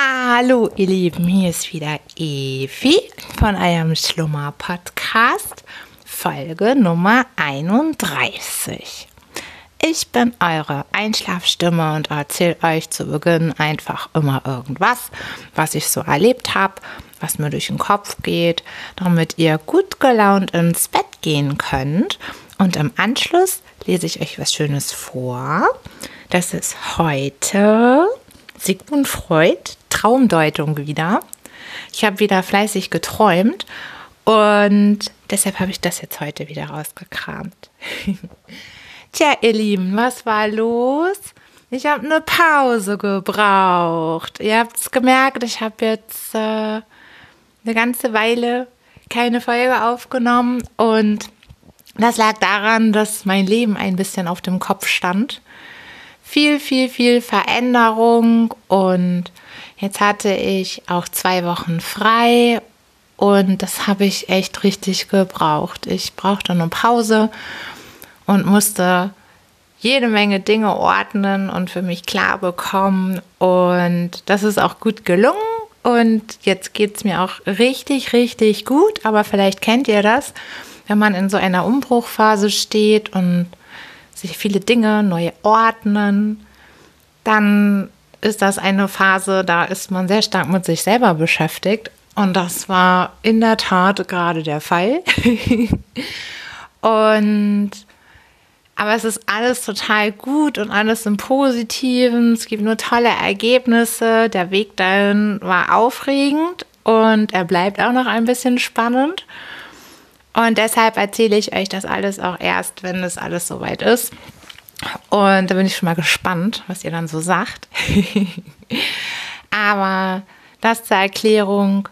Hallo ihr Lieben, hier ist wieder Evi von eurem Schlummer Podcast, Folge Nummer 31. Ich bin eure Einschlafstimme und erzähle euch zu Beginn einfach immer irgendwas, was ich so erlebt habe, was mir durch den Kopf geht, damit ihr gut gelaunt ins Bett gehen könnt. Und im Anschluss lese ich euch was Schönes vor. Das ist heute Sigmund Freud, Traumdeutung wieder. Ich habe wieder fleißig geträumt und deshalb habe ich das jetzt heute wieder rausgekramt. Tja, ihr Lieben, was war los? Ich habe eine Pause gebraucht. Ihr habt es gemerkt, ich habe jetzt äh, eine ganze Weile keine Folge aufgenommen und das lag daran, dass mein Leben ein bisschen auf dem Kopf stand viel, viel, viel Veränderung und jetzt hatte ich auch zwei Wochen frei und das habe ich echt richtig gebraucht. Ich brauchte eine Pause und musste jede Menge Dinge ordnen und für mich klar bekommen. Und das ist auch gut gelungen. Und jetzt geht es mir auch richtig, richtig gut, aber vielleicht kennt ihr das, wenn man in so einer Umbruchphase steht und sich viele Dinge neu ordnen, dann ist das eine Phase, da ist man sehr stark mit sich selber beschäftigt. Und das war in der Tat gerade der Fall. und aber es ist alles total gut und alles im Positiven. Es gibt nur tolle Ergebnisse. Der Weg dahin war aufregend und er bleibt auch noch ein bisschen spannend. Und deshalb erzähle ich euch das alles auch erst, wenn es alles soweit ist. Und da bin ich schon mal gespannt, was ihr dann so sagt. Aber das zur Erklärung,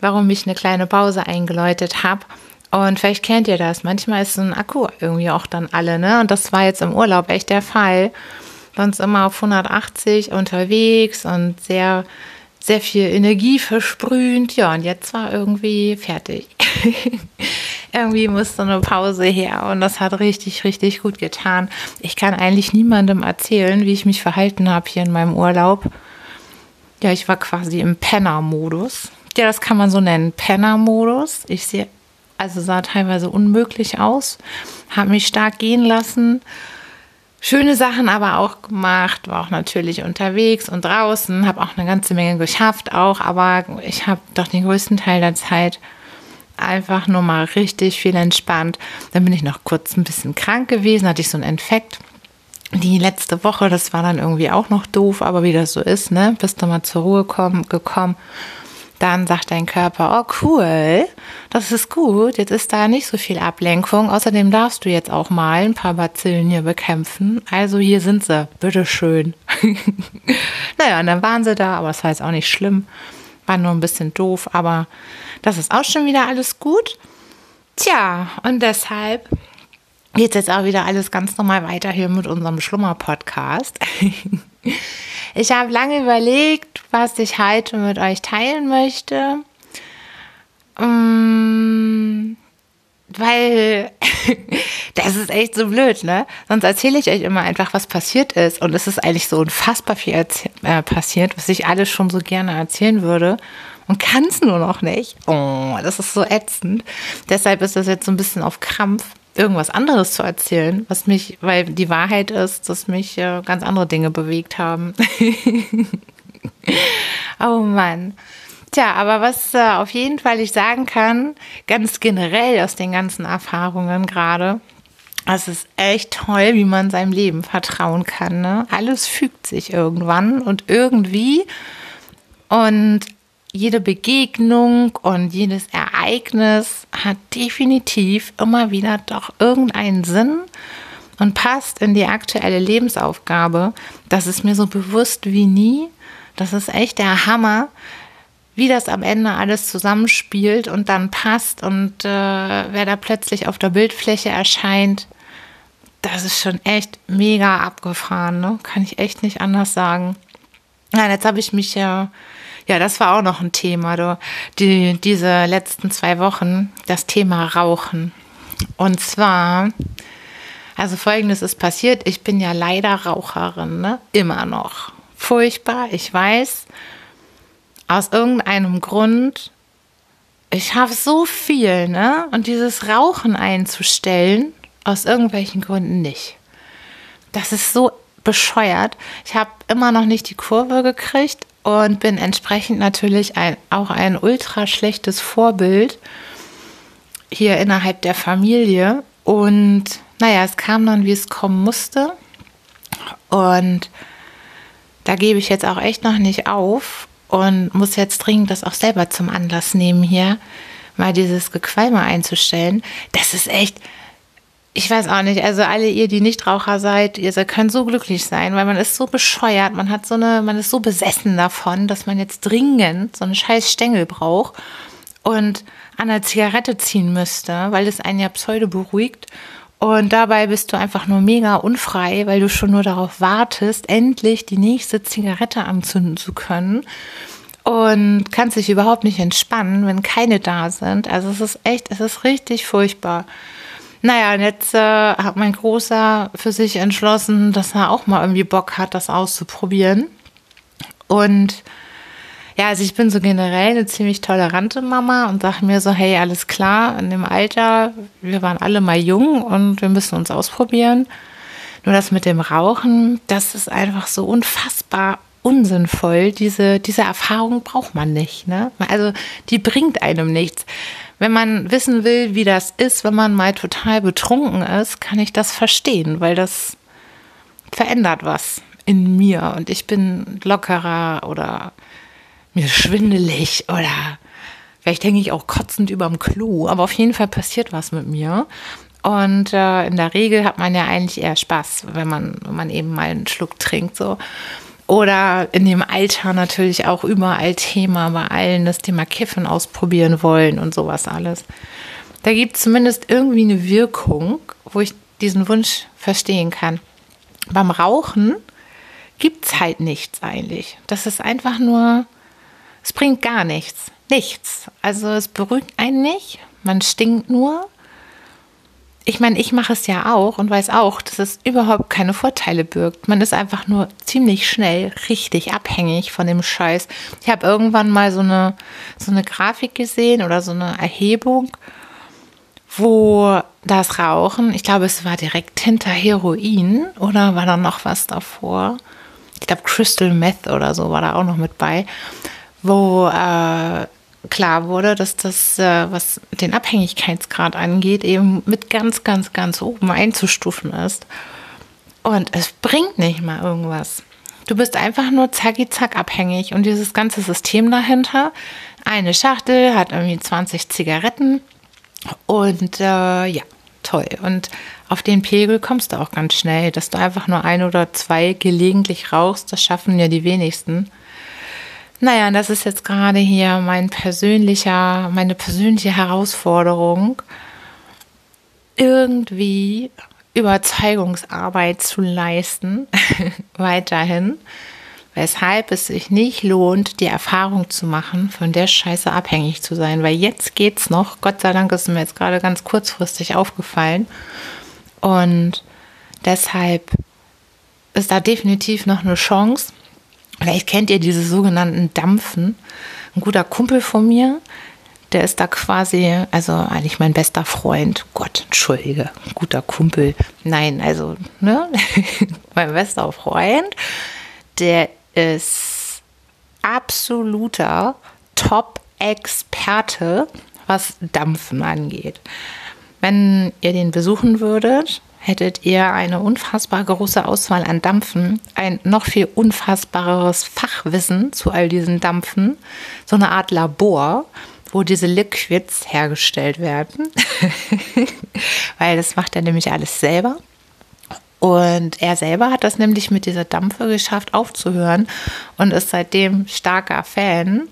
warum ich eine kleine Pause eingeläutet habe. Und vielleicht kennt ihr das. Manchmal ist so ein Akku irgendwie auch dann alle, ne? Und das war jetzt im Urlaub echt der Fall. Sonst immer auf 180 unterwegs und sehr sehr viel Energie versprüht. Ja, und jetzt war irgendwie fertig. irgendwie musste eine Pause her und das hat richtig, richtig gut getan. Ich kann eigentlich niemandem erzählen, wie ich mich verhalten habe hier in meinem Urlaub. Ja, ich war quasi im Penner-Modus. Ja, das kann man so nennen, Penner-Modus. Ich sehe, also sah teilweise unmöglich aus, habe mich stark gehen lassen schöne Sachen aber auch gemacht, war auch natürlich unterwegs und draußen, habe auch eine ganze Menge geschafft auch, aber ich habe doch den größten Teil der Zeit einfach nur mal richtig viel entspannt. Dann bin ich noch kurz ein bisschen krank gewesen, hatte ich so einen Infekt. Die letzte Woche, das war dann irgendwie auch noch doof, aber wie das so ist, ne, bist du mal zur Ruhe komm, gekommen dann sagt dein Körper, oh cool, das ist gut, jetzt ist da nicht so viel Ablenkung. Außerdem darfst du jetzt auch mal ein paar Bazillen hier bekämpfen. Also hier sind sie, bitteschön. naja, und dann waren sie da, aber es war jetzt auch nicht schlimm. War nur ein bisschen doof, aber das ist auch schon wieder alles gut. Tja, und deshalb geht jetzt auch wieder alles ganz normal weiter hier mit unserem Schlummer-Podcast. Ich habe lange überlegt, was ich heute mit euch teilen möchte. Um, weil das ist echt so blöd, ne? Sonst erzähle ich euch immer einfach, was passiert ist. Und es ist eigentlich so unfassbar viel äh, passiert, was ich alles schon so gerne erzählen würde. Und kann es nur noch nicht. Oh, das ist so ätzend. Deshalb ist das jetzt so ein bisschen auf Krampf irgendwas anderes zu erzählen, was mich, weil die Wahrheit ist, dass mich äh, ganz andere Dinge bewegt haben. oh Mann. Tja, aber was äh, auf jeden Fall ich sagen kann, ganz generell aus den ganzen Erfahrungen gerade, es ist echt toll, wie man seinem Leben vertrauen kann. Ne? Alles fügt sich irgendwann und irgendwie. Und jede Begegnung und jedes Ereignis hat definitiv immer wieder doch irgendeinen Sinn und passt in die aktuelle Lebensaufgabe. Das ist mir so bewusst wie nie. Das ist echt der Hammer, wie das am Ende alles zusammenspielt und dann passt und äh, wer da plötzlich auf der Bildfläche erscheint. Das ist schon echt mega abgefahren, ne? Kann ich echt nicht anders sagen. Ja, jetzt habe ich mich ja. Ja, das war auch noch ein Thema, du. Die, diese letzten zwei Wochen, das Thema Rauchen. Und zwar, also folgendes ist passiert, ich bin ja leider Raucherin, ne? Immer noch. Furchtbar, ich weiß. Aus irgendeinem Grund, ich habe so viel, ne? Und dieses Rauchen einzustellen, aus irgendwelchen Gründen nicht. Das ist so bescheuert. Ich habe immer noch nicht die Kurve gekriegt und bin entsprechend natürlich ein, auch ein ultra schlechtes Vorbild hier innerhalb der Familie. Und naja, es kam dann, wie es kommen musste. Und da gebe ich jetzt auch echt noch nicht auf und muss jetzt dringend das auch selber zum Anlass nehmen, hier mal dieses Gequalme einzustellen. Das ist echt, ich weiß auch nicht, also alle ihr, die Nichtraucher seid, ihr könnt so glücklich sein, weil man ist so bescheuert, man hat so eine, man ist so besessen davon, dass man jetzt dringend so eine scheiß Stängel braucht und an der Zigarette ziehen müsste, weil es einen ja pseudo beruhigt. Und dabei bist du einfach nur mega unfrei, weil du schon nur darauf wartest, endlich die nächste Zigarette anzünden zu können. Und kannst dich überhaupt nicht entspannen, wenn keine da sind. Also es ist echt, es ist richtig furchtbar. Naja, und jetzt äh, hat mein Großer für sich entschlossen, dass er auch mal irgendwie Bock hat, das auszuprobieren. Und ja, also ich bin so generell eine ziemlich tolerante Mama und sage mir so, hey, alles klar, in dem Alter, wir waren alle mal jung und wir müssen uns ausprobieren. Nur das mit dem Rauchen, das ist einfach so unfassbar unsinnvoll. Diese, diese Erfahrung braucht man nicht. Ne? Also die bringt einem nichts. Wenn man wissen will, wie das ist, wenn man mal total betrunken ist, kann ich das verstehen, weil das verändert was in mir und ich bin lockerer oder mir schwindelig oder vielleicht denke ich auch kotzend überm Klo, aber auf jeden Fall passiert was mit mir. Und äh, in der Regel hat man ja eigentlich eher Spaß, wenn man, wenn man eben mal einen Schluck trinkt. So. Oder in dem Alter natürlich auch überall Thema bei allen das Thema Kiffen ausprobieren wollen und sowas alles. Da gibt es zumindest irgendwie eine Wirkung, wo ich diesen Wunsch verstehen kann. Beim Rauchen gibt es halt nichts eigentlich. Das ist einfach nur es bringt gar nichts. Nichts. Also es beruhigt einen nicht. Man stinkt nur. Ich meine, ich mache es ja auch und weiß auch, dass es überhaupt keine Vorteile birgt. Man ist einfach nur ziemlich schnell richtig abhängig von dem Scheiß. Ich habe irgendwann mal so eine, so eine Grafik gesehen oder so eine Erhebung, wo das Rauchen, ich glaube, es war direkt hinter Heroin oder war da noch was davor? Ich glaube, Crystal Meth oder so war da auch noch mit bei wo äh, klar wurde, dass das, äh, was den Abhängigkeitsgrad angeht, eben mit ganz, ganz, ganz oben einzustufen ist. Und es bringt nicht mal irgendwas. Du bist einfach nur zacki zack abhängig und dieses ganze System dahinter. Eine Schachtel hat irgendwie 20 Zigaretten und äh, ja, toll. Und auf den Pegel kommst du auch ganz schnell, dass du einfach nur ein oder zwei gelegentlich rauchst. Das schaffen ja die wenigsten. Naja, das ist jetzt gerade hier mein persönlicher, meine persönliche Herausforderung, irgendwie Überzeugungsarbeit zu leisten, weiterhin, weshalb es sich nicht lohnt, die Erfahrung zu machen, von der Scheiße abhängig zu sein, weil jetzt geht's noch. Gott sei Dank ist mir jetzt gerade ganz kurzfristig aufgefallen und deshalb ist da definitiv noch eine Chance Vielleicht kennt ihr diese sogenannten Dampfen. Ein guter Kumpel von mir, der ist da quasi, also eigentlich mein bester Freund. Gott, entschuldige, guter Kumpel. Nein, also, ne? mein bester Freund, der ist absoluter Top-Experte, was Dampfen angeht. Wenn ihr den besuchen würdet, hättet ihr eine unfassbar große Auswahl an Dampfen, ein noch viel unfassbareres Fachwissen zu all diesen Dampfen, so eine Art Labor, wo diese Liquids hergestellt werden, weil das macht er nämlich alles selber. Und er selber hat das nämlich mit dieser Dampfe geschafft aufzuhören und ist seitdem starker Fan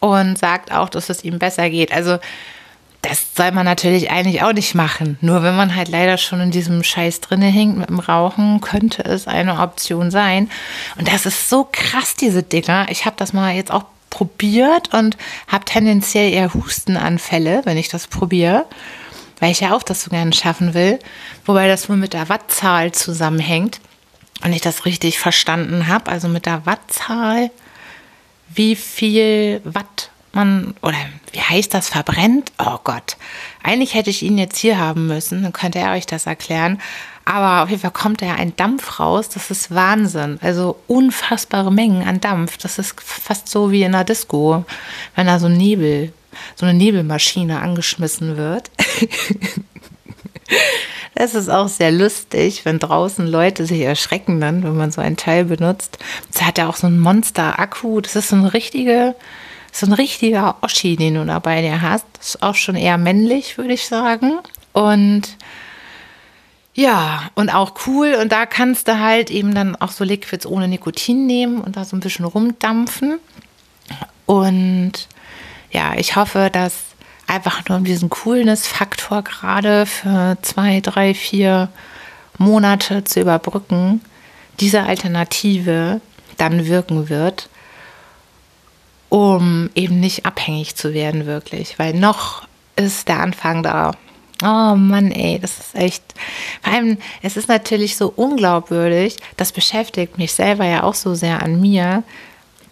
und sagt auch, dass es ihm besser geht. Also das soll man natürlich eigentlich auch nicht machen. Nur wenn man halt leider schon in diesem Scheiß drinne hängt mit dem Rauchen, könnte es eine Option sein. Und das ist so krass, diese Dinger. Ich habe das mal jetzt auch probiert und habe tendenziell eher Hustenanfälle, wenn ich das probiere, weil ich ja auch das so gerne schaffen will. Wobei das wohl mit der Wattzahl zusammenhängt und ich das richtig verstanden habe. Also mit der Wattzahl wie viel Watt man, oder wie heißt das, verbrennt? Oh Gott. Eigentlich hätte ich ihn jetzt hier haben müssen, dann könnte er euch das erklären. Aber auf jeden Fall kommt da ja ein Dampf raus. Das ist Wahnsinn. Also unfassbare Mengen an Dampf. Das ist fast so wie in einer Disco, wenn da so Nebel, so eine Nebelmaschine angeschmissen wird. Das ist auch sehr lustig, wenn draußen Leute sich erschrecken dann, wenn man so ein Teil benutzt. Das hat ja auch so einen Monster-Akku. Das ist so ein richtiger, so ein richtiger Oschi, den du da bei dir hast. Das ist auch schon eher männlich, würde ich sagen. Und ja, und auch cool. Und da kannst du halt eben dann auch so Liquids ohne Nikotin nehmen und da so ein bisschen rumdampfen. Und ja, ich hoffe, dass einfach nur um diesen Coolness-Faktor gerade für zwei, drei, vier Monate zu überbrücken, diese Alternative dann wirken wird, um eben nicht abhängig zu werden, wirklich. Weil noch ist der Anfang da. Oh Mann, ey, das ist echt. Vor allem, es ist natürlich so unglaubwürdig. Das beschäftigt mich selber ja auch so sehr an mir,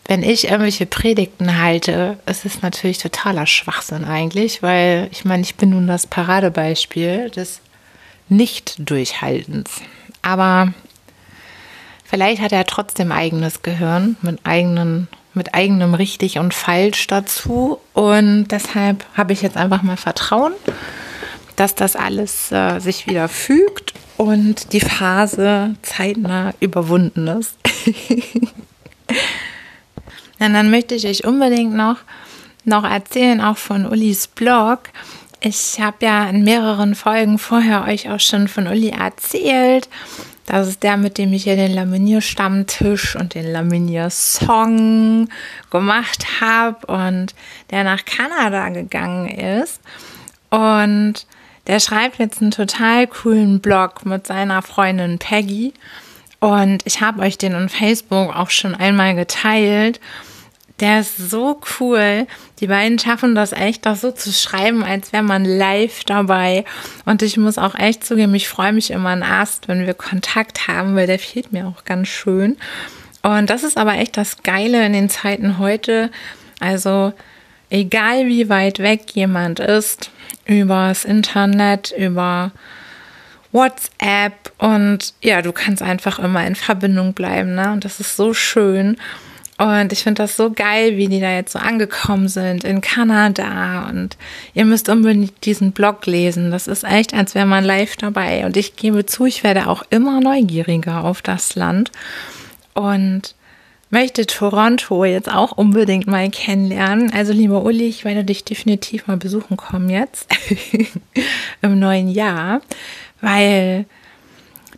wenn ich irgendwelche Predigten halte, ist es natürlich totaler Schwachsinn eigentlich, weil ich meine, ich bin nun das Paradebeispiel des Nicht-Durchhaltens. Aber vielleicht hat er trotzdem eigenes Gehirn mit, eigenen, mit eigenem Richtig und Falsch dazu. Und deshalb habe ich jetzt einfach mal Vertrauen, dass das alles äh, sich wieder fügt und die Phase zeitnah überwunden ist. Und dann möchte ich euch unbedingt noch, noch erzählen, auch von Ulis Blog. Ich habe ja in mehreren Folgen vorher euch auch schon von Uli erzählt. Das ist der, mit dem ich ja den Laminier-Stammtisch und den Laminier-Song gemacht habe und der nach Kanada gegangen ist. Und der schreibt jetzt einen total coolen Blog mit seiner Freundin Peggy. Und ich habe euch den on Facebook auch schon einmal geteilt. Der ist so cool. Die beiden schaffen das echt, das so zu schreiben, als wäre man live dabei. Und ich muss auch echt zugeben, ich freue mich immer ein Ast, wenn wir Kontakt haben, weil der fehlt mir auch ganz schön. Und das ist aber echt das Geile in den Zeiten heute. Also, egal wie weit weg jemand ist, übers Internet, über WhatsApp und ja, du kannst einfach immer in Verbindung bleiben, ne? Und das ist so schön. Und ich finde das so geil, wie die da jetzt so angekommen sind in Kanada. Und ihr müsst unbedingt diesen Blog lesen. Das ist echt, als wäre man live dabei. Und ich gebe zu, ich werde auch immer neugieriger auf das Land. Und möchte Toronto jetzt auch unbedingt mal kennenlernen. Also lieber Uli, ich werde dich definitiv mal besuchen kommen jetzt im neuen Jahr weil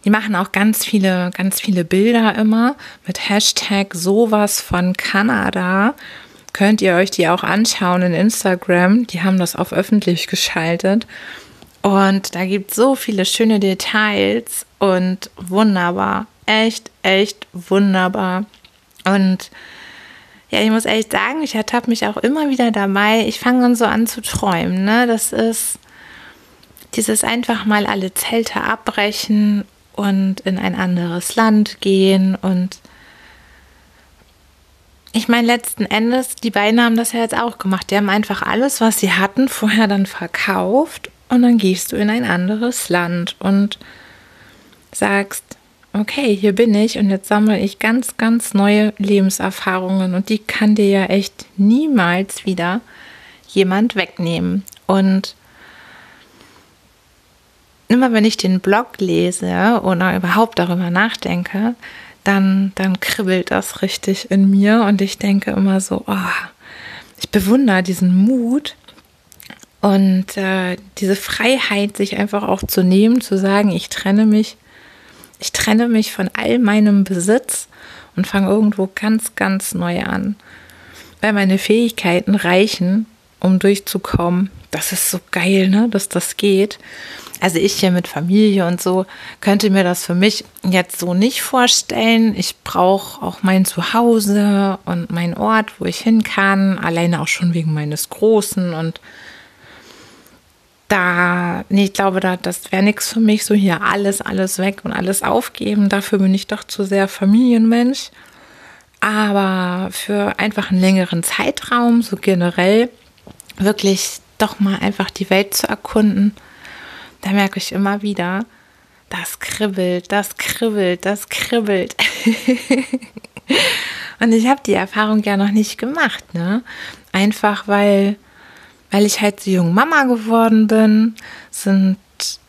die machen auch ganz viele, ganz viele Bilder immer mit Hashtag sowas von Kanada. Könnt ihr euch die auch anschauen in Instagram. Die haben das auf öffentlich geschaltet. Und da gibt es so viele schöne Details und wunderbar. Echt, echt wunderbar. Und ja, ich muss echt sagen, ich ertappe mich auch immer wieder dabei. Ich fange dann so an zu träumen. Ne? Das ist dieses einfach mal alle Zelte abbrechen und in ein anderes Land gehen und ich meine, letzten Endes, die beiden haben das ja jetzt auch gemacht. Die haben einfach alles, was sie hatten, vorher dann verkauft und dann gehst du in ein anderes Land und sagst, okay, hier bin ich und jetzt sammle ich ganz, ganz neue Lebenserfahrungen und die kann dir ja echt niemals wieder jemand wegnehmen. Und immer wenn ich den Blog lese oder überhaupt darüber nachdenke, dann, dann kribbelt das richtig in mir und ich denke immer so, oh, ich bewundere diesen Mut und äh, diese Freiheit, sich einfach auch zu nehmen, zu sagen, ich trenne mich, ich trenne mich von all meinem Besitz und fange irgendwo ganz, ganz neu an. Weil meine Fähigkeiten reichen, um durchzukommen. Das ist so geil, ne, dass das geht also ich hier mit Familie und so, könnte mir das für mich jetzt so nicht vorstellen. Ich brauche auch mein Zuhause und mein Ort, wo ich hin kann, alleine auch schon wegen meines Großen und da, nee, ich glaube, da, das wäre nichts für mich, so hier alles, alles weg und alles aufgeben. Dafür bin ich doch zu sehr Familienmensch. Aber für einfach einen längeren Zeitraum, so generell, wirklich doch mal einfach die Welt zu erkunden, da merke ich immer wieder, das kribbelt, das kribbelt, das kribbelt. Und ich habe die Erfahrung ja noch nicht gemacht, ne? Einfach weil, weil ich halt so jung Mama geworden bin, sind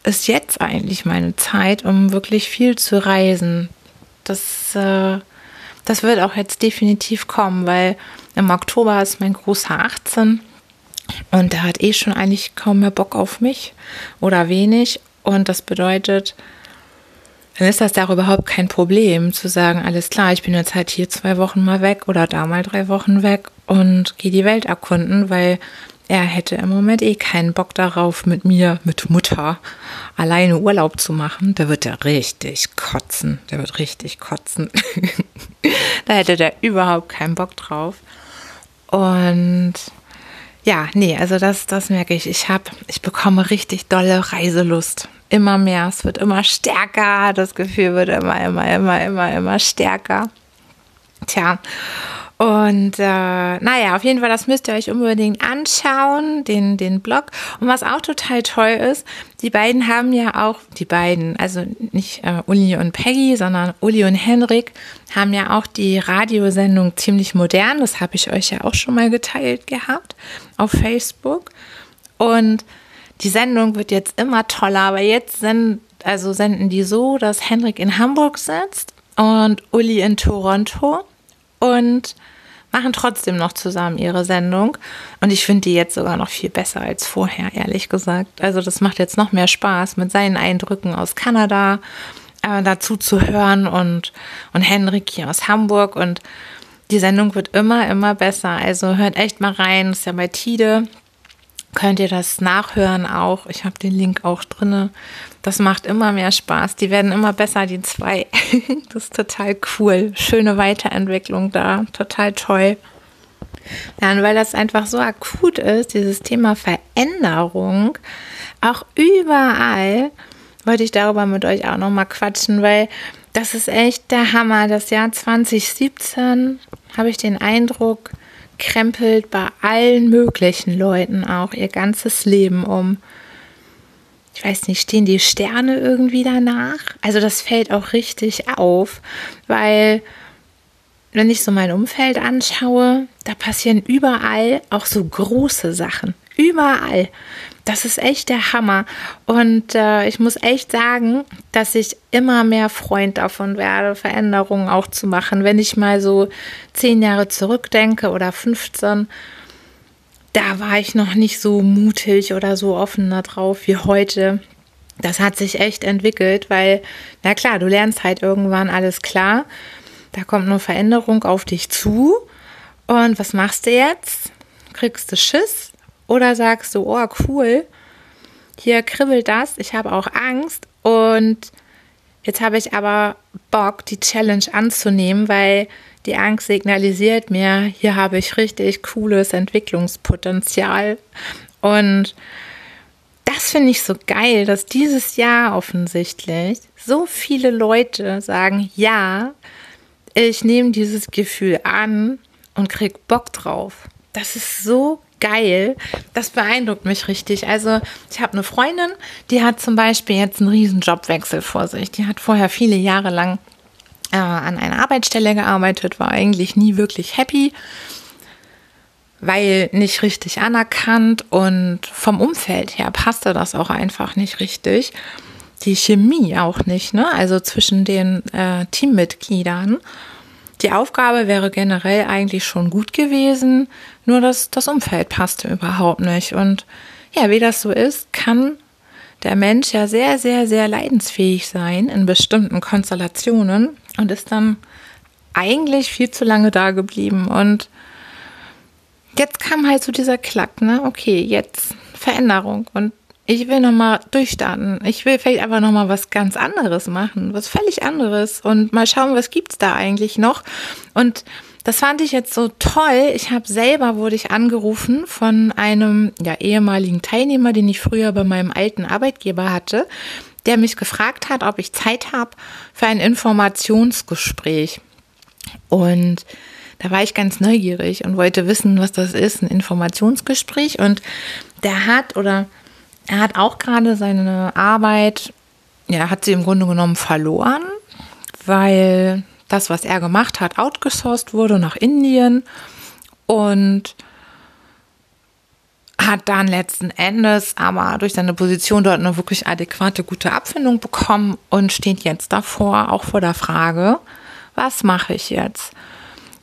ist jetzt eigentlich meine Zeit, um wirklich viel zu reisen. Das, äh, das wird auch jetzt definitiv kommen, weil im Oktober ist mein großer 18 und der hat eh schon eigentlich kaum mehr Bock auf mich oder wenig. Und das bedeutet, dann ist das da überhaupt kein Problem zu sagen, alles klar, ich bin jetzt halt hier zwei Wochen mal weg oder da mal drei Wochen weg und gehe die Welt erkunden, weil er hätte im Moment eh keinen Bock darauf, mit mir, mit Mutter, alleine Urlaub zu machen. Da wird er richtig kotzen. Der wird richtig kotzen. da hätte der überhaupt keinen Bock drauf. Und ja, nee, also das, das merke ich. Ich habe, ich bekomme richtig dolle Reiselust. Immer mehr. Es wird immer stärker. Das Gefühl wird immer, immer, immer, immer, immer stärker. Tja. Und äh, naja, auf jeden Fall, das müsst ihr euch unbedingt anschauen, den, den Blog. Und was auch total toll ist, die beiden haben ja auch, die beiden, also nicht äh, Uli und Peggy, sondern Uli und Henrik, haben ja auch die Radiosendung ziemlich modern. Das habe ich euch ja auch schon mal geteilt gehabt auf Facebook. Und die Sendung wird jetzt immer toller, aber jetzt sind, also senden die so, dass Henrik in Hamburg sitzt und Uli in Toronto und machen trotzdem noch zusammen ihre Sendung. Und ich finde die jetzt sogar noch viel besser als vorher, ehrlich gesagt. Also das macht jetzt noch mehr Spaß, mit seinen Eindrücken aus Kanada äh, dazu zu hören und, und Henrik hier aus Hamburg. Und die Sendung wird immer, immer besser. Also hört echt mal rein. Ist ja bei Tide könnt ihr das nachhören auch. Ich habe den Link auch drinne. Das macht immer mehr Spaß. Die werden immer besser, die zwei. das ist total cool. Schöne Weiterentwicklung da. Total toll. Ja, und weil das einfach so akut ist, dieses Thema Veränderung, auch überall, wollte ich darüber mit euch auch nochmal quatschen, weil das ist echt der Hammer. Das Jahr 2017 habe ich den Eindruck, krempelt bei allen möglichen Leuten auch ihr ganzes Leben um. Ich weiß nicht, stehen die Sterne irgendwie danach? Also das fällt auch richtig auf, weil wenn ich so mein Umfeld anschaue, da passieren überall auch so große Sachen. Überall. Das ist echt der Hammer. Und äh, ich muss echt sagen, dass ich immer mehr Freund davon werde, Veränderungen auch zu machen. Wenn ich mal so zehn Jahre zurückdenke oder 15, da war ich noch nicht so mutig oder so offen drauf wie heute. Das hat sich echt entwickelt, weil, na klar, du lernst halt irgendwann alles klar. Da kommt nur Veränderung auf dich zu. Und was machst du jetzt? Kriegst du Schiss? Oder sagst du, oh cool, hier kribbelt das, ich habe auch Angst und jetzt habe ich aber Bock, die Challenge anzunehmen, weil die Angst signalisiert mir, hier habe ich richtig cooles Entwicklungspotenzial. Und das finde ich so geil, dass dieses Jahr offensichtlich so viele Leute sagen, ja, ich nehme dieses Gefühl an und krieg Bock drauf. Das ist so geil. Das beeindruckt mich richtig. Also ich habe eine Freundin, die hat zum Beispiel jetzt einen riesen Jobwechsel vor sich. Die hat vorher viele Jahre lang äh, an einer Arbeitsstelle gearbeitet, war eigentlich nie wirklich happy, weil nicht richtig anerkannt und vom Umfeld her passte das auch einfach nicht richtig. Die Chemie auch nicht, ne? Also zwischen den äh, Teammitgliedern. Die Aufgabe wäre generell eigentlich schon gut gewesen, nur das, das Umfeld passte überhaupt nicht. Und ja, wie das so ist, kann der Mensch ja sehr, sehr, sehr leidensfähig sein in bestimmten Konstellationen und ist dann eigentlich viel zu lange da geblieben. Und jetzt kam halt so dieser Klack, ne? Okay, jetzt Veränderung. Und ich will nochmal durchstarten. Ich will vielleicht einfach nochmal was ganz anderes machen, was völlig anderes und mal schauen, was gibt's da eigentlich noch. Und das fand ich jetzt so toll. Ich habe selber wurde ich angerufen von einem ja, ehemaligen Teilnehmer, den ich früher bei meinem alten Arbeitgeber hatte, der mich gefragt hat, ob ich Zeit habe für ein Informationsgespräch. Und da war ich ganz neugierig und wollte wissen, was das ist, ein Informationsgespräch. Und der hat oder er hat auch gerade seine Arbeit, ja, hat sie im Grunde genommen verloren, weil das, was er gemacht hat, outgesourced wurde nach Indien und hat dann letzten Endes aber durch seine Position dort eine wirklich adäquate, gute Abfindung bekommen und steht jetzt davor, auch vor der Frage, was mache ich jetzt?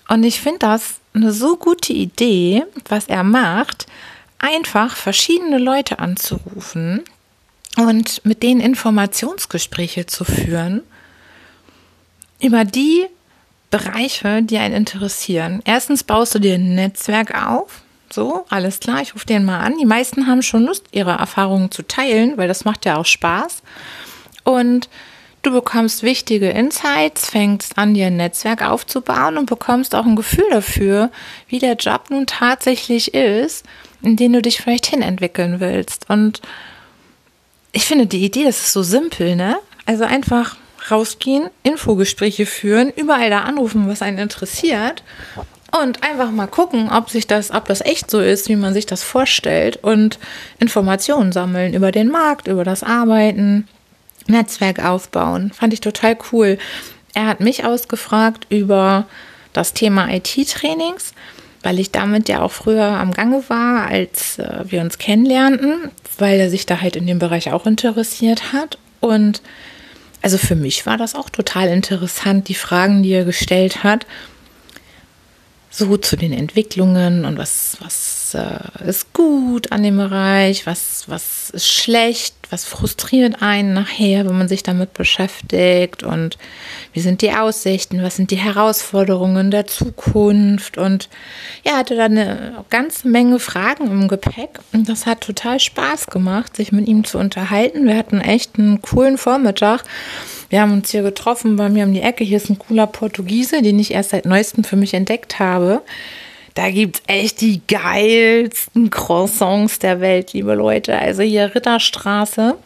Und ich finde das eine so gute Idee, was er macht, einfach verschiedene Leute anzurufen und mit denen Informationsgespräche zu führen über die Bereiche, die einen interessieren. Erstens baust du dir ein Netzwerk auf. So, alles klar, ich rufe den mal an. Die meisten haben schon Lust, ihre Erfahrungen zu teilen, weil das macht ja auch Spaß. Und du bekommst wichtige Insights, fängst an, dir ein Netzwerk aufzubauen und bekommst auch ein Gefühl dafür, wie der Job nun tatsächlich ist, in den du dich vielleicht hinentwickeln willst. Und ich finde die Idee, das ist so simpel, ne? Also einfach rausgehen, Infogespräche führen, überall da anrufen, was einen interessiert und einfach mal gucken, ob sich das, ob das echt so ist, wie man sich das vorstellt und Informationen sammeln über den Markt, über das Arbeiten, Netzwerk aufbauen. Fand ich total cool. Er hat mich ausgefragt über das Thema IT-Trainings, weil ich damit ja auch früher am Gange war, als äh, wir uns kennenlernten, weil er sich da halt in dem Bereich auch interessiert hat und also für mich war das auch total interessant, die Fragen, die er gestellt hat, so zu den Entwicklungen und was, was äh, ist gut an dem Bereich, was, was ist schlecht, was frustriert einen nachher, wenn man sich damit beschäftigt und wie sind die Aussichten, was sind die Herausforderungen der Zukunft und ja, hatte da eine ganze Menge Fragen im Gepäck und das hat total Spaß gemacht, sich mit ihm zu unterhalten. Wir hatten echt einen coolen Vormittag wir haben uns hier getroffen bei mir um die Ecke. Hier ist ein cooler Portugiese, den ich erst seit neuestem für mich entdeckt habe. Da gibt es echt die geilsten Croissants der Welt, liebe Leute. Also hier Ritterstraße.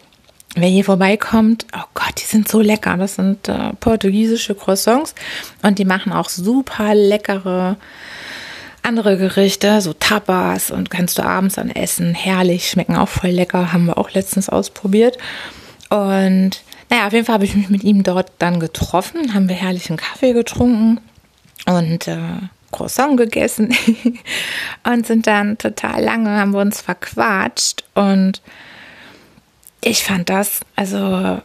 Wer hier vorbeikommt, oh Gott, die sind so lecker. Das sind äh, portugiesische Croissants und die machen auch super leckere andere Gerichte, so Tapas und kannst du abends dann essen. Herrlich, schmecken auch voll lecker, haben wir auch letztens ausprobiert. Und naja, auf jeden Fall habe ich mich mit ihm dort dann getroffen, haben wir herrlichen Kaffee getrunken und äh, Croissant gegessen und sind dann total lange, haben wir uns verquatscht und ich fand das, also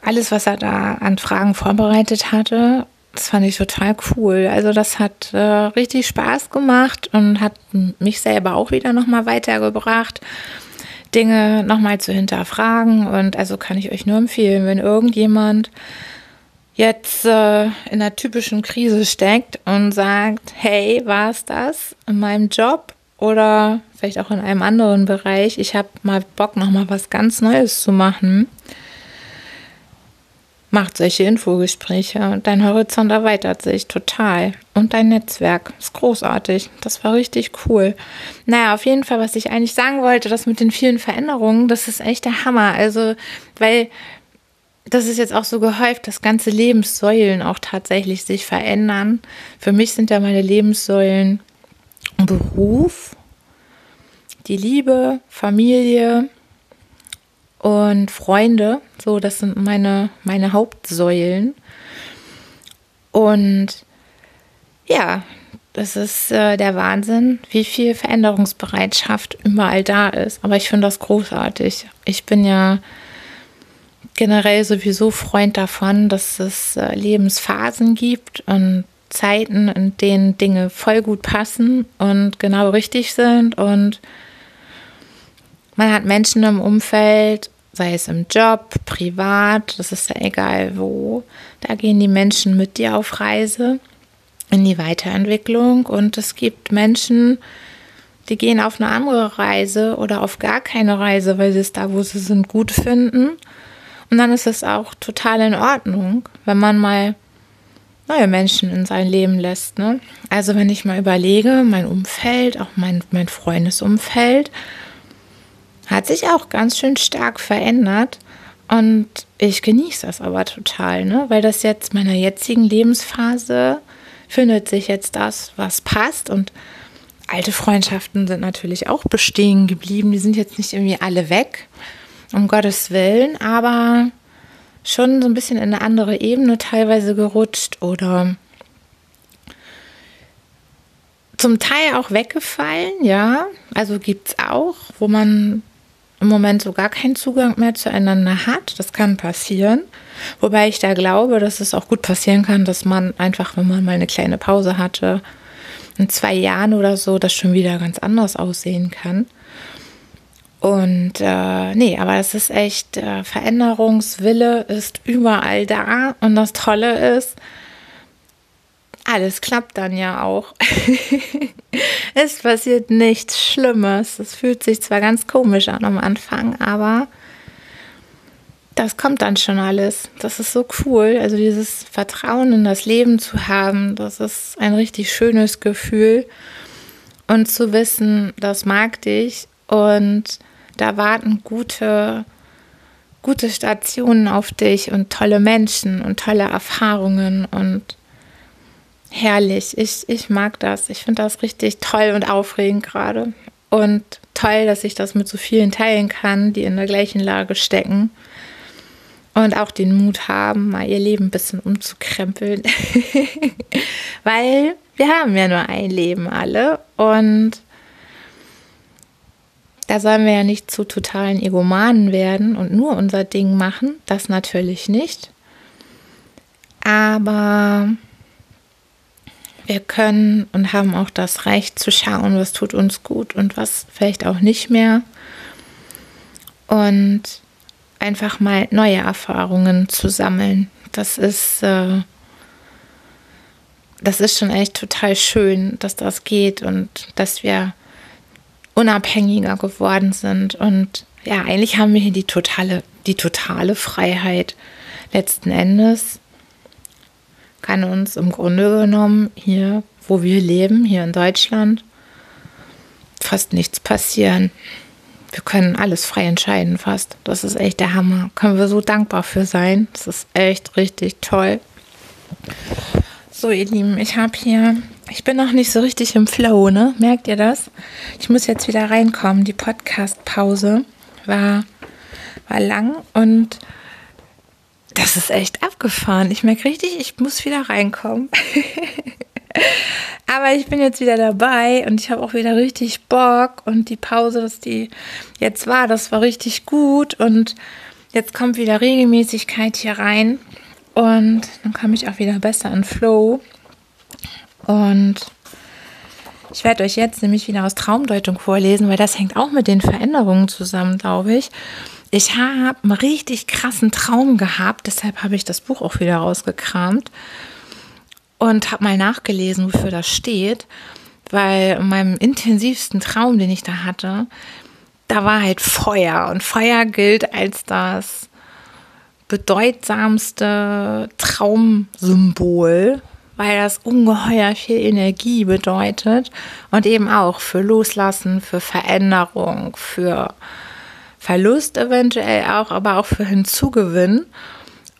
alles, was er da an Fragen vorbereitet hatte, das fand ich total cool. Also das hat äh, richtig Spaß gemacht und hat mich selber auch wieder nochmal weitergebracht. Dinge nochmal zu hinterfragen. Und also kann ich euch nur empfehlen, wenn irgendjemand jetzt äh, in einer typischen Krise steckt und sagt, hey, war es das in meinem Job oder vielleicht auch in einem anderen Bereich, ich habe mal Bock, nochmal was ganz Neues zu machen macht solche Infogespräche und dein Horizont erweitert sich total. Und dein Netzwerk ist großartig. Das war richtig cool. Naja, auf jeden Fall, was ich eigentlich sagen wollte, das mit den vielen Veränderungen, das ist echt der Hammer. Also, weil das ist jetzt auch so gehäuft, dass ganze Lebenssäulen auch tatsächlich sich verändern. Für mich sind ja meine Lebenssäulen Beruf, die Liebe, Familie, und Freunde. So, das sind meine, meine Hauptsäulen. Und ja, das ist äh, der Wahnsinn, wie viel Veränderungsbereitschaft überall da ist. Aber ich finde das großartig. Ich bin ja generell sowieso Freund davon, dass es äh, Lebensphasen gibt und Zeiten, in denen Dinge voll gut passen und genau richtig sind. Und man hat Menschen im Umfeld sei es im Job, privat, das ist ja egal wo. Da gehen die Menschen mit dir auf Reise in die Weiterentwicklung und es gibt Menschen, die gehen auf eine andere Reise oder auf gar keine Reise, weil sie es da, wo sie sind, gut finden. Und dann ist es auch total in Ordnung, wenn man mal neue Menschen in sein Leben lässt. Ne? Also wenn ich mal überlege, mein Umfeld, auch mein, mein Freundesumfeld, hat sich auch ganz schön stark verändert. Und ich genieße das aber total, ne? weil das jetzt meiner jetzigen Lebensphase findet sich jetzt das, was passt und alte Freundschaften sind natürlich auch bestehen geblieben. Die sind jetzt nicht irgendwie alle weg, um Gottes Willen, aber schon so ein bisschen in eine andere Ebene teilweise gerutscht oder zum Teil auch weggefallen, ja. Also gibt es auch, wo man im Moment so gar keinen Zugang mehr zueinander hat. Das kann passieren. Wobei ich da glaube, dass es auch gut passieren kann, dass man einfach, wenn man mal eine kleine Pause hatte, in zwei Jahren oder so, das schon wieder ganz anders aussehen kann. Und äh, nee, aber es ist echt, äh, Veränderungswille ist überall da. Und das Tolle ist, alles klappt dann ja auch. es passiert nichts Schlimmes. Es fühlt sich zwar ganz komisch an am Anfang, aber das kommt dann schon alles. Das ist so cool. Also dieses Vertrauen in das Leben zu haben, das ist ein richtig schönes Gefühl. Und zu wissen, das mag dich und da warten gute, gute Stationen auf dich und tolle Menschen und tolle Erfahrungen und herrlich. Ich, ich mag das. Ich finde das richtig toll und aufregend gerade. Und toll, dass ich das mit so vielen teilen kann, die in der gleichen Lage stecken. Und auch den Mut haben, mal ihr Leben ein bisschen umzukrempeln. Weil wir haben ja nur ein Leben alle. Und da sollen wir ja nicht zu totalen Egomanen werden und nur unser Ding machen. Das natürlich nicht. Aber wir können und haben auch das Recht zu schauen, was tut uns gut und was vielleicht auch nicht mehr. Und einfach mal neue Erfahrungen zu sammeln. Das ist, äh, das ist schon echt total schön, dass das geht und dass wir unabhängiger geworden sind. Und ja, eigentlich haben wir hier die totale, die totale Freiheit letzten Endes kann uns im Grunde genommen hier, wo wir leben, hier in Deutschland, fast nichts passieren. Wir können alles frei entscheiden fast. Das ist echt der Hammer. Können wir so dankbar für sein. Das ist echt richtig toll. So, ihr Lieben, ich habe hier, ich bin noch nicht so richtig im Flow, ne? Merkt ihr das? Ich muss jetzt wieder reinkommen. Die Podcast-Pause war, war lang und das ist echt abgefahren. Ich merke richtig, ich muss wieder reinkommen. Aber ich bin jetzt wieder dabei und ich habe auch wieder richtig Bock und die Pause, dass die jetzt war, das war richtig gut und jetzt kommt wieder Regelmäßigkeit hier rein und dann komme ich auch wieder besser in Flow und ich werde euch jetzt nämlich wieder aus Traumdeutung vorlesen, weil das hängt auch mit den Veränderungen zusammen, glaube ich. Ich habe einen richtig krassen Traum gehabt, deshalb habe ich das Buch auch wieder rausgekramt und habe mal nachgelesen, wofür das steht, weil in meinem intensivsten Traum, den ich da hatte, da war halt Feuer und Feuer gilt als das bedeutsamste Traumsymbol, weil das ungeheuer viel Energie bedeutet und eben auch für Loslassen, für Veränderung, für Verlust eventuell auch, aber auch für Hinzugewinn.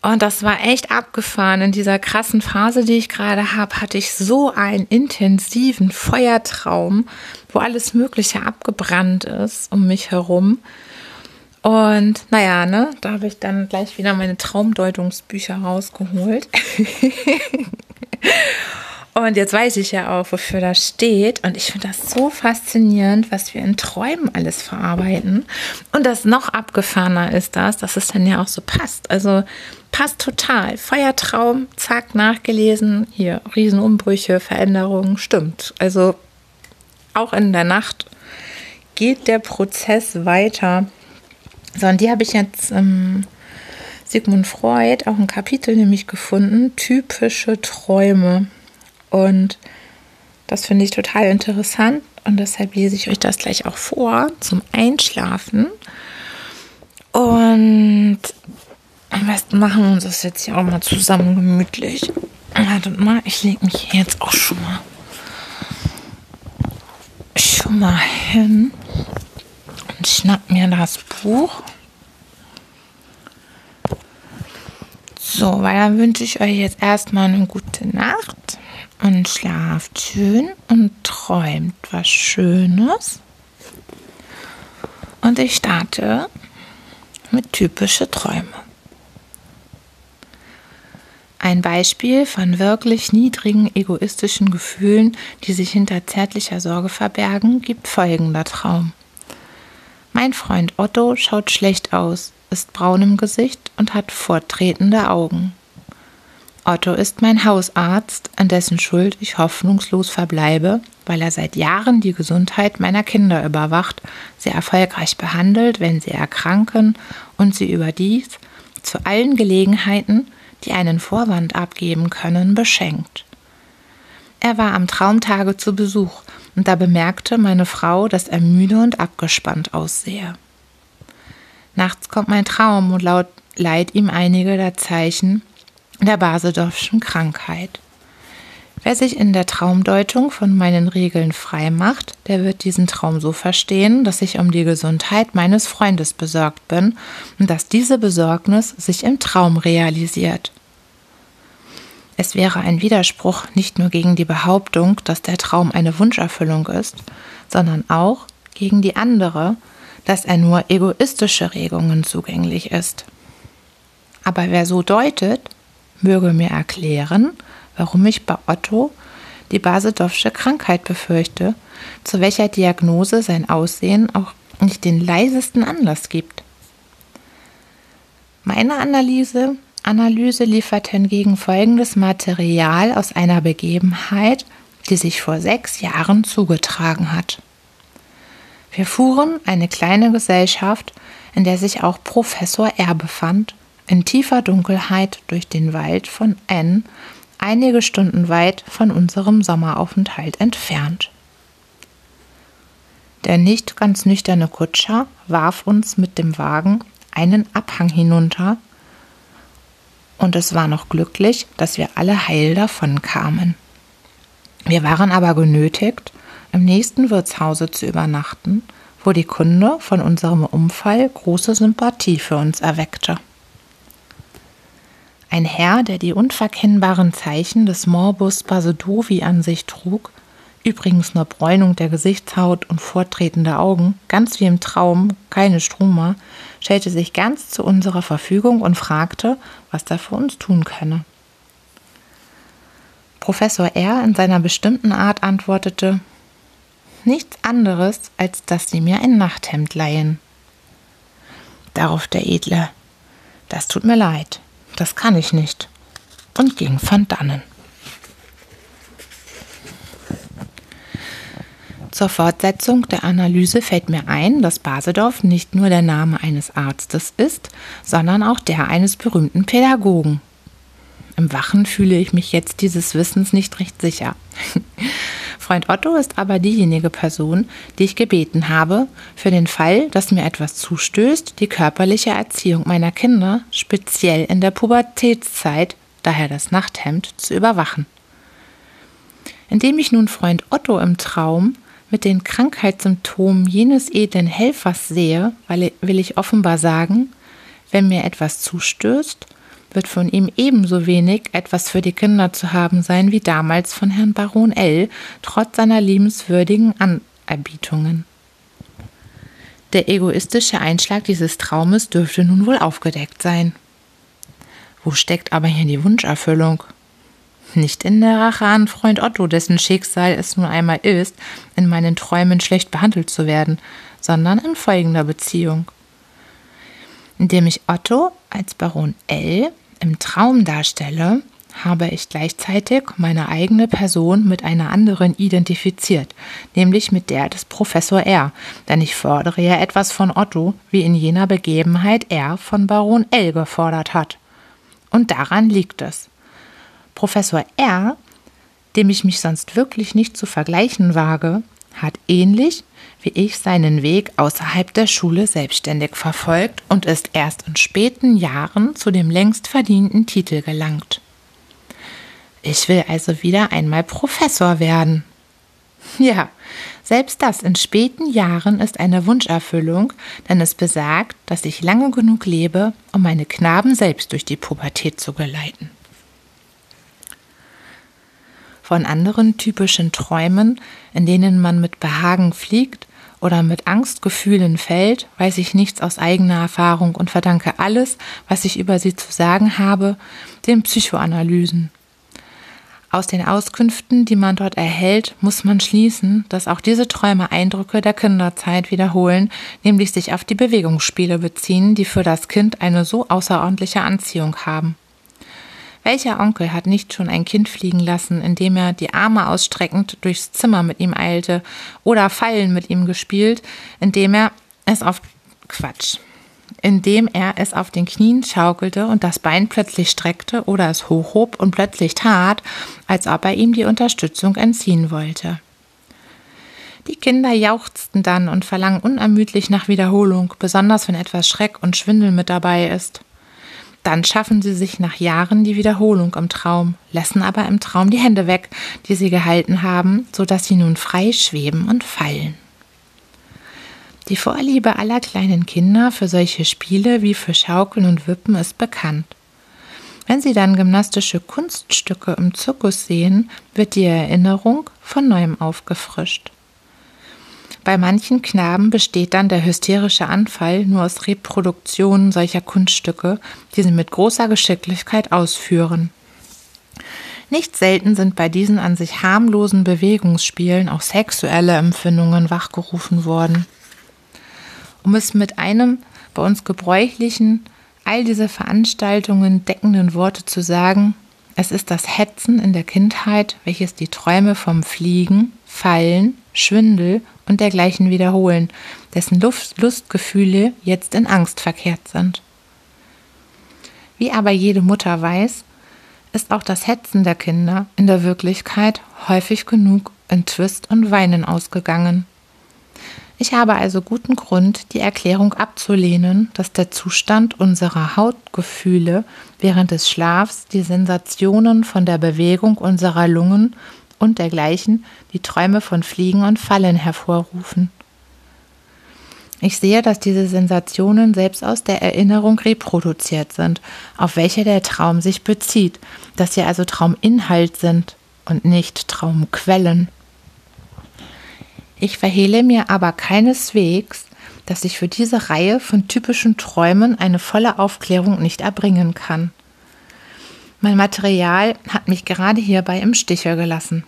Und das war echt abgefahren. In dieser krassen Phase, die ich gerade habe, hatte ich so einen intensiven Feuertraum, wo alles Mögliche abgebrannt ist um mich herum. Und naja, ne, da habe ich dann gleich wieder meine Traumdeutungsbücher rausgeholt. Und jetzt weiß ich ja auch, wofür das steht. Und ich finde das so faszinierend, was wir in Träumen alles verarbeiten. Und das noch abgefahrener ist das, dass es dann ja auch so passt. Also passt total. Feuertraum, zack, nachgelesen. Hier, Riesenumbrüche, Veränderungen, stimmt. Also auch in der Nacht geht der Prozess weiter. So, und die habe ich jetzt ähm, Sigmund Freud auch ein Kapitel nämlich gefunden. Typische Träume. Und das finde ich total interessant und deshalb lese ich euch das gleich auch vor zum Einschlafen. Und am besten machen wir uns das jetzt hier auch mal zusammen gemütlich. Wartet mal, ich lege mich jetzt auch schon mal schon mal hin und schnapp mir das Buch. So, weil dann wünsche ich euch jetzt erstmal eine gute Nacht und schlaft schön und träumt was Schönes. Und ich starte mit typische Träume. Ein Beispiel von wirklich niedrigen egoistischen Gefühlen, die sich hinter zärtlicher Sorge verbergen, gibt folgender Traum. Mein Freund Otto schaut schlecht aus, ist braun im Gesicht und hat vortretende Augen. Otto ist mein Hausarzt, an dessen Schuld ich hoffnungslos verbleibe, weil er seit Jahren die Gesundheit meiner Kinder überwacht, sie erfolgreich behandelt, wenn sie erkranken und sie überdies zu allen Gelegenheiten, die einen Vorwand abgeben können, beschenkt. Er war am Traumtage zu Besuch und da bemerkte meine Frau, dass er müde und abgespannt aussehe. Nachts kommt mein Traum und laut leiht ihm einige der Zeichen, der Basedorfschen Krankheit. Wer sich in der Traumdeutung von meinen Regeln frei macht, der wird diesen Traum so verstehen, dass ich um die Gesundheit meines Freundes besorgt bin und dass diese Besorgnis sich im Traum realisiert. Es wäre ein Widerspruch nicht nur gegen die Behauptung, dass der Traum eine Wunscherfüllung ist, sondern auch gegen die andere, dass er nur egoistische Regungen zugänglich ist. Aber wer so deutet, möge mir erklären, warum ich bei Otto die Basedowsche Krankheit befürchte, zu welcher Diagnose sein Aussehen auch nicht den leisesten Anlass gibt. Meine Analyse, Analyse liefert hingegen folgendes Material aus einer Begebenheit, die sich vor sechs Jahren zugetragen hat. Wir fuhren eine kleine Gesellschaft, in der sich auch Professor R befand, in tiefer Dunkelheit durch den Wald von N, einige Stunden weit von unserem Sommeraufenthalt entfernt. Der nicht ganz nüchterne Kutscher warf uns mit dem Wagen einen Abhang hinunter, und es war noch glücklich, dass wir alle heil davon kamen. Wir waren aber genötigt, im nächsten Wirtshause zu übernachten, wo die Kunde von unserem Unfall große Sympathie für uns erweckte. Ein Herr, der die unverkennbaren Zeichen des Morbus Basedowi an sich trug, übrigens nur Bräunung der Gesichtshaut und vortretende Augen, ganz wie im Traum, keine Struma, stellte sich ganz zu unserer Verfügung und fragte, was er für uns tun könne. Professor R. in seiner bestimmten Art antwortete, nichts anderes, als dass sie mir ein Nachthemd leihen. Darauf der Edle, das tut mir leid das kann ich nicht, und ging von dannen. Zur Fortsetzung der Analyse fällt mir ein, dass Basedorf nicht nur der Name eines Arztes ist, sondern auch der eines berühmten Pädagogen. Im Wachen fühle ich mich jetzt dieses Wissens nicht recht sicher. Freund Otto ist aber diejenige Person, die ich gebeten habe, für den Fall, dass mir etwas zustößt, die körperliche Erziehung meiner Kinder, speziell in der Pubertätszeit, daher das Nachthemd, zu überwachen. Indem ich nun Freund Otto im Traum mit den Krankheitssymptomen jenes edlen Helfers sehe, will ich offenbar sagen, wenn mir etwas zustößt, wird von ihm ebenso wenig etwas für die Kinder zu haben sein wie damals von Herrn Baron L., trotz seiner liebenswürdigen Anerbietungen. Der egoistische Einschlag dieses Traumes dürfte nun wohl aufgedeckt sein. Wo steckt aber hier die Wunscherfüllung? Nicht in der Rache an Freund Otto, dessen Schicksal es nun einmal ist, in meinen Träumen schlecht behandelt zu werden, sondern in folgender Beziehung. Indem ich Otto als Baron L im Traum darstelle, habe ich gleichzeitig meine eigene Person mit einer anderen identifiziert, nämlich mit der des Professor R, denn ich fordere ja etwas von Otto, wie in jener Begebenheit er von Baron L gefordert hat. Und daran liegt es. Professor R, dem ich mich sonst wirklich nicht zu vergleichen wage, hat ähnlich wie ich seinen Weg außerhalb der Schule selbstständig verfolgt und ist erst in späten Jahren zu dem längst verdienten Titel gelangt. Ich will also wieder einmal Professor werden. Ja, selbst das in späten Jahren ist eine Wunscherfüllung, denn es besagt, dass ich lange genug lebe, um meine Knaben selbst durch die Pubertät zu geleiten. Von anderen typischen Träumen, in denen man mit Behagen fliegt oder mit Angstgefühlen fällt, weiß ich nichts aus eigener Erfahrung und verdanke alles, was ich über sie zu sagen habe, den Psychoanalysen. Aus den Auskünften, die man dort erhält, muss man schließen, dass auch diese Träume Eindrücke der Kinderzeit wiederholen, nämlich sich auf die Bewegungsspiele beziehen, die für das Kind eine so außerordentliche Anziehung haben. Welcher Onkel hat nicht schon ein Kind fliegen lassen, indem er die Arme ausstreckend durchs Zimmer mit ihm eilte oder Fallen mit ihm gespielt, indem er es auf Quatsch, indem er es auf den Knien schaukelte und das Bein plötzlich streckte oder es hochhob und plötzlich tat, als ob er ihm die Unterstützung entziehen wollte. Die Kinder jauchzten dann und verlangen unermüdlich nach Wiederholung, besonders wenn etwas Schreck und Schwindel mit dabei ist. Dann schaffen sie sich nach Jahren die Wiederholung im Traum, lassen aber im Traum die Hände weg, die sie gehalten haben, so dass sie nun frei schweben und fallen. Die Vorliebe aller kleinen Kinder für solche Spiele wie für Schaukeln und Wippen ist bekannt. Wenn sie dann gymnastische Kunststücke im Zirkus sehen, wird die Erinnerung von neuem aufgefrischt. Bei manchen Knaben besteht dann der hysterische Anfall nur aus Reproduktionen solcher Kunststücke, die sie mit großer Geschicklichkeit ausführen. Nicht selten sind bei diesen an sich harmlosen Bewegungsspielen auch sexuelle Empfindungen wachgerufen worden. Um es mit einem bei uns gebräuchlichen, all diese Veranstaltungen deckenden Worte zu sagen, es ist das Hetzen in der Kindheit, welches die Träume vom Fliegen, Fallen, Schwindel und dergleichen wiederholen, dessen Luft Lustgefühle jetzt in Angst verkehrt sind. Wie aber jede Mutter weiß, ist auch das Hetzen der Kinder in der Wirklichkeit häufig genug in Twist und Weinen ausgegangen. Ich habe also guten Grund, die Erklärung abzulehnen, dass der Zustand unserer Hautgefühle während des Schlafs die Sensationen von der Bewegung unserer Lungen und dergleichen die Träume von Fliegen und Fallen hervorrufen. Ich sehe, dass diese Sensationen selbst aus der Erinnerung reproduziert sind, auf welche der Traum sich bezieht, dass sie also Trauminhalt sind und nicht Traumquellen. Ich verhehle mir aber keineswegs, dass ich für diese Reihe von typischen Träumen eine volle Aufklärung nicht erbringen kann. Mein Material hat mich gerade hierbei im Stiche gelassen.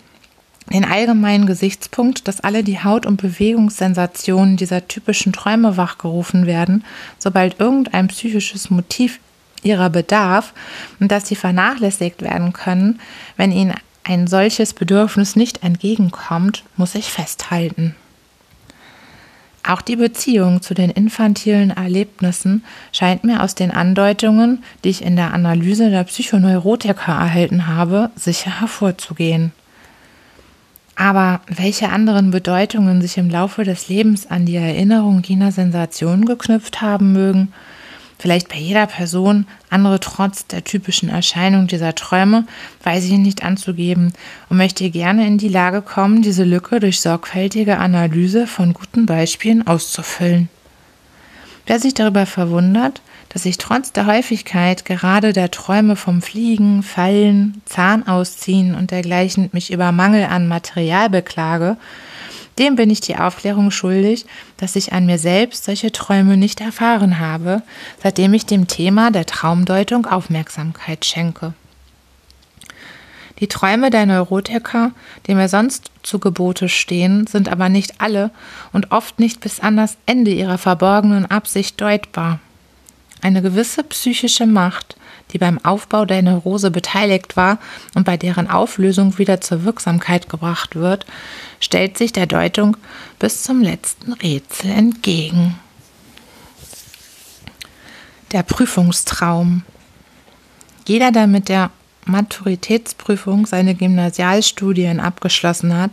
Den allgemeinen Gesichtspunkt, dass alle die Haut- und Bewegungssensationen dieser typischen Träume wachgerufen werden, sobald irgendein psychisches Motiv ihrer bedarf und dass sie vernachlässigt werden können, wenn ihnen ein solches Bedürfnis nicht entgegenkommt, muss ich festhalten. Auch die Beziehung zu den infantilen Erlebnissen scheint mir aus den Andeutungen, die ich in der Analyse der Psychoneurotiker erhalten habe, sicher hervorzugehen. Aber welche anderen Bedeutungen sich im Laufe des Lebens an die Erinnerung jener Sensation geknüpft haben mögen, vielleicht bei jeder Person, andere trotz der typischen Erscheinung dieser Träume, weiß ich nicht anzugeben und möchte gerne in die Lage kommen, diese Lücke durch sorgfältige Analyse von guten Beispielen auszufüllen. Wer sich darüber verwundert, dass ich trotz der Häufigkeit gerade der Träume vom Fliegen, Fallen, Zahn ausziehen und dergleichen mich über Mangel an Material beklage, dem bin ich die Aufklärung schuldig, dass ich an mir selbst solche Träume nicht erfahren habe, seitdem ich dem Thema der Traumdeutung Aufmerksamkeit schenke. Die Träume der Neurotiker, die mir sonst zu Gebote stehen, sind aber nicht alle und oft nicht bis an das Ende ihrer verborgenen Absicht deutbar. Eine gewisse psychische Macht, die beim Aufbau der Neurose beteiligt war und bei deren Auflösung wieder zur Wirksamkeit gebracht wird, stellt sich der Deutung bis zum letzten Rätsel entgegen. Der Prüfungstraum. Jeder, der mit der Maturitätsprüfung seine Gymnasialstudien abgeschlossen hat,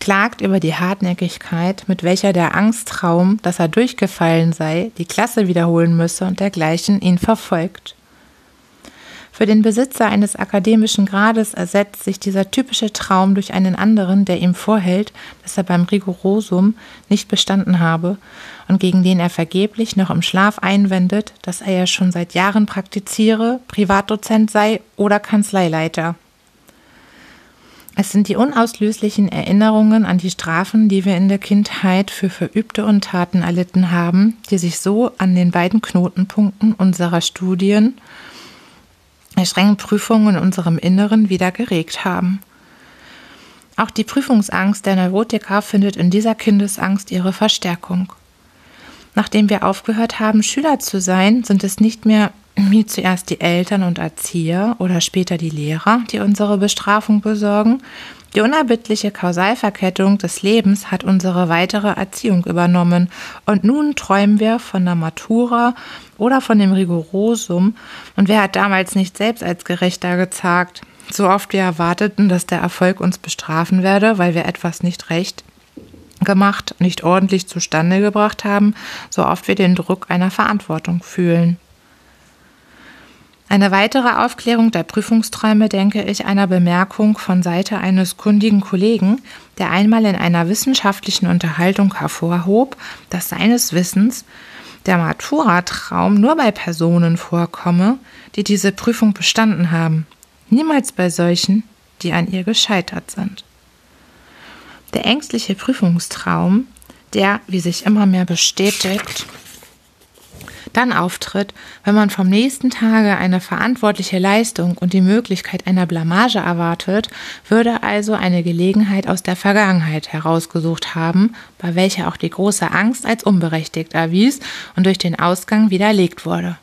klagt über die Hartnäckigkeit, mit welcher der Angsttraum, dass er durchgefallen sei, die Klasse wiederholen müsse und dergleichen ihn verfolgt. Für den Besitzer eines akademischen Grades ersetzt sich dieser typische Traum durch einen anderen, der ihm vorhält, dass er beim Rigorosum nicht bestanden habe und gegen den er vergeblich noch im Schlaf einwendet, dass er ja schon seit Jahren praktiziere, Privatdozent sei oder Kanzleileiter. Es sind die unauslöslichen Erinnerungen an die Strafen, die wir in der Kindheit für verübte Untaten erlitten haben, die sich so an den beiden Knotenpunkten unserer Studien, strengen Prüfungen in unserem Inneren wieder geregt haben. Auch die Prüfungsangst der Neurotiker findet in dieser Kindesangst ihre Verstärkung. Nachdem wir aufgehört haben, Schüler zu sein, sind es nicht mehr wie zuerst die Eltern und Erzieher oder später die Lehrer, die unsere Bestrafung besorgen. Die unerbittliche Kausalverkettung des Lebens hat unsere weitere Erziehung übernommen und nun träumen wir von der Matura oder von dem Rigorosum und wer hat damals nicht selbst als gerechter gezagt? So oft wir erwarteten, dass der Erfolg uns bestrafen werde, weil wir etwas nicht recht gemacht, nicht ordentlich zustande gebracht haben, so oft wir den Druck einer Verantwortung fühlen. Eine weitere Aufklärung der Prüfungsträume denke ich einer Bemerkung von Seite eines kundigen Kollegen, der einmal in einer wissenschaftlichen Unterhaltung hervorhob, dass seines Wissens der Matura-Traum nur bei Personen vorkomme, die diese Prüfung bestanden haben, niemals bei solchen, die an ihr gescheitert sind. Der ängstliche Prüfungstraum, der, wie sich immer mehr bestätigt, dann auftritt, wenn man vom nächsten Tage eine verantwortliche Leistung und die Möglichkeit einer Blamage erwartet, würde also eine Gelegenheit aus der Vergangenheit herausgesucht haben, bei welcher auch die große Angst als unberechtigt erwies und durch den Ausgang widerlegt wurde.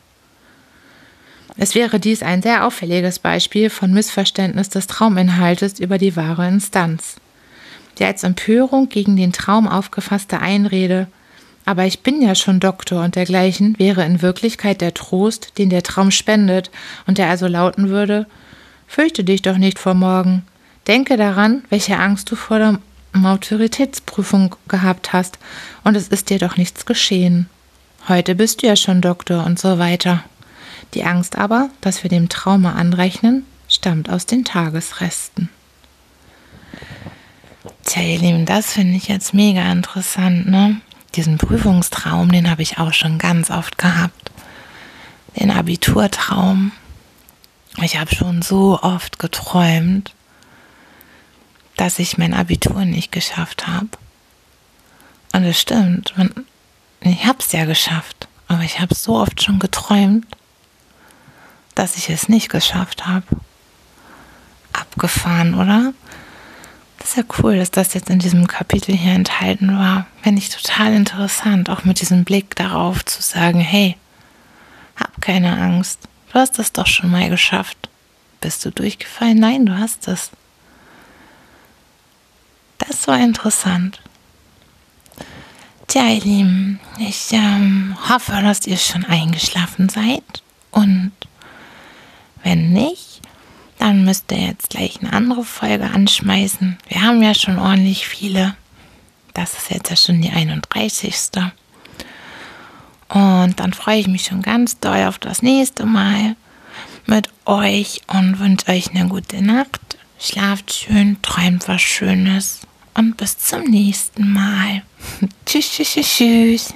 Es wäre dies ein sehr auffälliges Beispiel von Missverständnis des Trauminhaltes über die wahre Instanz. Die als Empörung gegen den Traum aufgefasste Einrede, aber ich bin ja schon Doktor und dergleichen wäre in Wirklichkeit der Trost, den der Traum spendet und der also lauten würde, fürchte dich doch nicht vor morgen. Denke daran, welche Angst du vor der Autoritätsprüfung gehabt hast, und es ist dir doch nichts geschehen. Heute bist du ja schon Doktor und so weiter. Die Angst aber, dass wir dem Trauma anrechnen, stammt aus den Tagesresten. Tja, ihr Lieben, das finde ich jetzt mega interessant, ne? Diesen Prüfungstraum, den habe ich auch schon ganz oft gehabt. Den Abiturtraum. Ich habe schon so oft geträumt, dass ich mein Abitur nicht geschafft habe. Und es stimmt, ich habe es ja geschafft, aber ich habe so oft schon geträumt, dass ich es nicht geschafft habe. Abgefahren, oder? Ist ja cool, dass das jetzt in diesem Kapitel hier enthalten war. Finde ich total interessant, auch mit diesem Blick darauf zu sagen, hey, hab keine Angst. Du hast das doch schon mal geschafft. Bist du durchgefallen? Nein, du hast es. Das war interessant. Tja, ihr Lieben, ich ähm, hoffe, dass ihr schon eingeschlafen seid. Und wenn nicht, dann müsst ihr jetzt gleich eine andere Folge anschmeißen. Wir haben ja schon ordentlich viele. Das ist jetzt ja schon die 31. Und dann freue ich mich schon ganz doll auf das nächste Mal mit euch und wünsche euch eine gute Nacht. Schlaft schön, träumt was Schönes und bis zum nächsten Mal. tschüss, tschüss, tschüss.